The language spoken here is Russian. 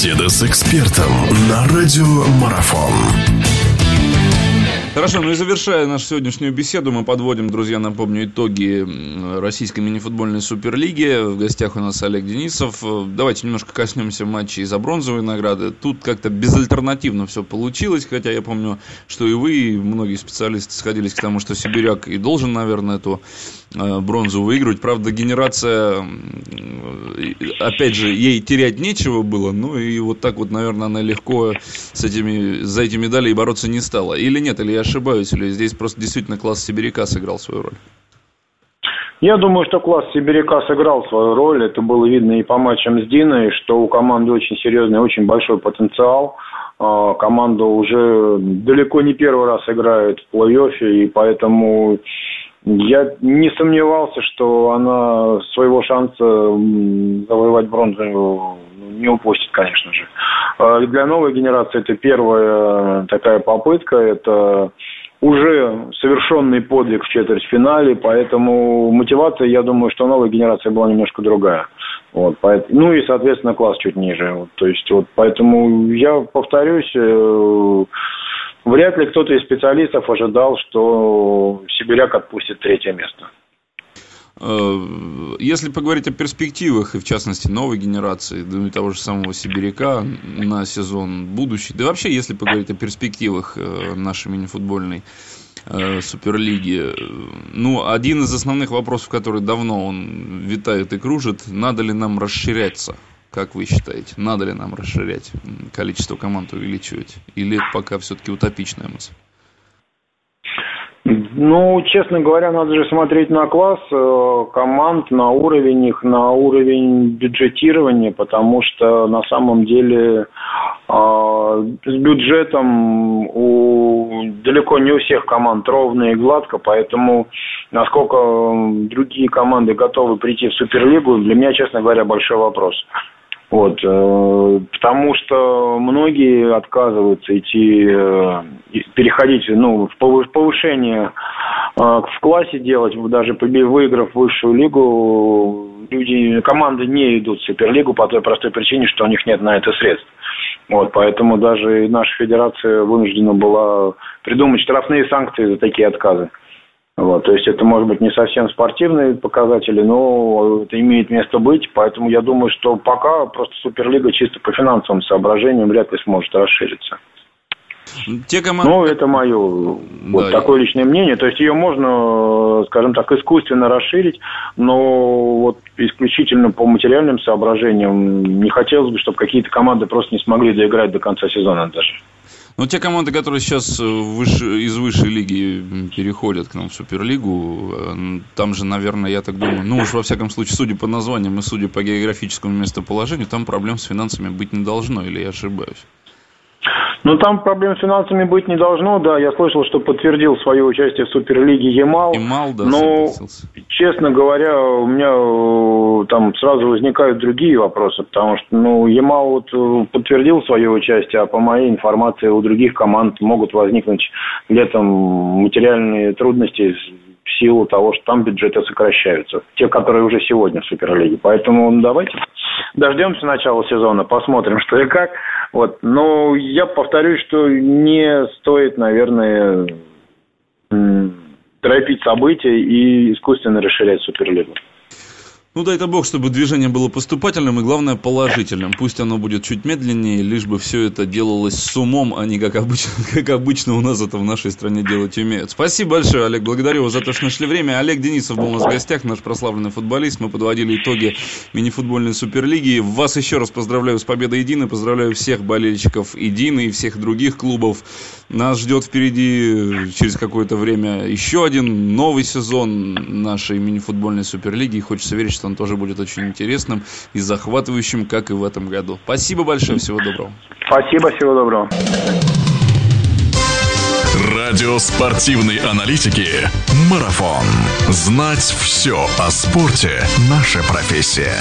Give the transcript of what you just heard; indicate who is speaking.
Speaker 1: Беседа с экспертом на радио Марафон.
Speaker 2: Хорошо, ну и завершая нашу сегодняшнюю беседу, мы подводим, друзья, напомню, итоги российской мини-футбольной суперлиги. В гостях у нас Олег Денисов. Давайте немножко коснемся матчей за бронзовые награды. Тут как-то безальтернативно все получилось, хотя я помню, что и вы, и многие специалисты сходились к тому, что Сибиряк и должен, наверное, эту э, бронзу выигрывать. Правда, генерация, опять же, ей терять нечего было, ну и вот так вот, наверное, она легко с этими, за эти медали и бороться не стала. Или нет, или я ошибаюсь, или здесь просто действительно класс Сибиряка сыграл свою роль?
Speaker 3: Я думаю, что класс Сибиряка сыграл свою роль. Это было видно и по матчам с Диной, что у команды очень серьезный, очень большой потенциал. А, команда уже далеко не первый раз играет в плей-оффе, и поэтому я не сомневался, что она своего шанса завоевать бронзу не упустит, конечно же. А для новой генерации это первая такая попытка, это уже совершенный подвиг в четвертьфинале, поэтому мотивация, я думаю, что новая генерация была немножко другая. Вот, поэтому, ну и, соответственно, класс чуть ниже. Вот, то есть, вот, поэтому я повторюсь, э, вряд ли кто-то из специалистов ожидал, что Сибиряк отпустит третье место.
Speaker 2: Э, если поговорить о перспективах, и в частности новой генерации, ну и того же самого Сибиряка на сезон будущий, да вообще, если поговорить о перспективах э, нашей мини-футбольной э, Суперлиги, ну, один из основных вопросов, который давно он витает и кружит, надо ли нам расширяться? Как вы считаете, надо ли нам расширять количество команд, увеличивать? Или пока все-таки утопичная мысль?
Speaker 3: Ну, честно говоря, надо же смотреть на класс э, команд, на уровень их, на уровень бюджетирования, потому что на самом деле э, с бюджетом у далеко не у всех команд ровно и гладко, поэтому насколько другие команды готовы прийти в Суперлигу, для меня, честно говоря, большой вопрос. Вот, э, потому что многие отказываются идти, э, переходить, ну, в повышение э, в классе делать, даже выиграв высшую лигу, люди, команды не идут в Суперлигу по той простой причине, что у них нет на это средств. Вот, поэтому даже наша федерация вынуждена была придумать штрафные санкции за такие отказы. Вот, то есть это может быть не совсем спортивные показатели, но это имеет место быть. Поэтому я думаю, что пока просто Суперлига чисто по финансовым соображениям вряд ли сможет расшириться. Те команды... Ну, это мое да, вот такое личное мнение. То есть ее можно, скажем так, искусственно расширить, но вот исключительно по материальным соображениям не хотелось бы, чтобы какие-то команды просто не смогли доиграть до конца сезона даже.
Speaker 2: Но те команды, которые сейчас э, выше, из высшей лиги переходят к нам в Суперлигу, э, там же, наверное, я так думаю, ну уж во всяком случае, судя по названиям и судя по географическому местоположению, там проблем с финансами быть не должно, или я ошибаюсь?
Speaker 3: Ну, там проблем с финансами быть не должно, да. Я слышал, что подтвердил свое участие в Суперлиге Ямал.
Speaker 2: Ямал, да,
Speaker 3: Но, честно говоря, у меня э, там сразу возникают другие вопросы, потому что, ну, Ямал вот э, подтвердил свое участие, а по моей информации у других команд могут возникнуть где-то материальные трудности в силу того, что там бюджеты сокращаются. Те, которые уже сегодня в Суперлиге. Поэтому ну, давайте дождемся начала сезона, посмотрим, что и как. Вот. Но я повторюсь, что не стоит, наверное, торопить события и искусственно расширять Суперлигу.
Speaker 2: Ну дай это бог, чтобы движение было поступательным и, главное, положительным. Пусть оно будет чуть медленнее, лишь бы все это делалось с умом, а не как обычно, как обычно у нас это в нашей стране делать умеют. Спасибо большое, Олег. Благодарю вас за то, что нашли время. Олег Денисов был у нас в гостях, наш прославленный футболист. Мы подводили итоги мини-футбольной суперлиги. Вас еще раз поздравляю с победой Едины. Поздравляю всех болельщиков Едины и всех других клубов. Нас ждет впереди через какое-то время еще один новый сезон нашей мини-футбольной суперлиги. И хочется верить, что он тоже будет очень интересным и захватывающим, как и в этом году. Спасибо большое, всего доброго.
Speaker 3: Спасибо, всего доброго.
Speaker 1: Радио спортивной аналитики «Марафон». Знать все о спорте – наша профессия.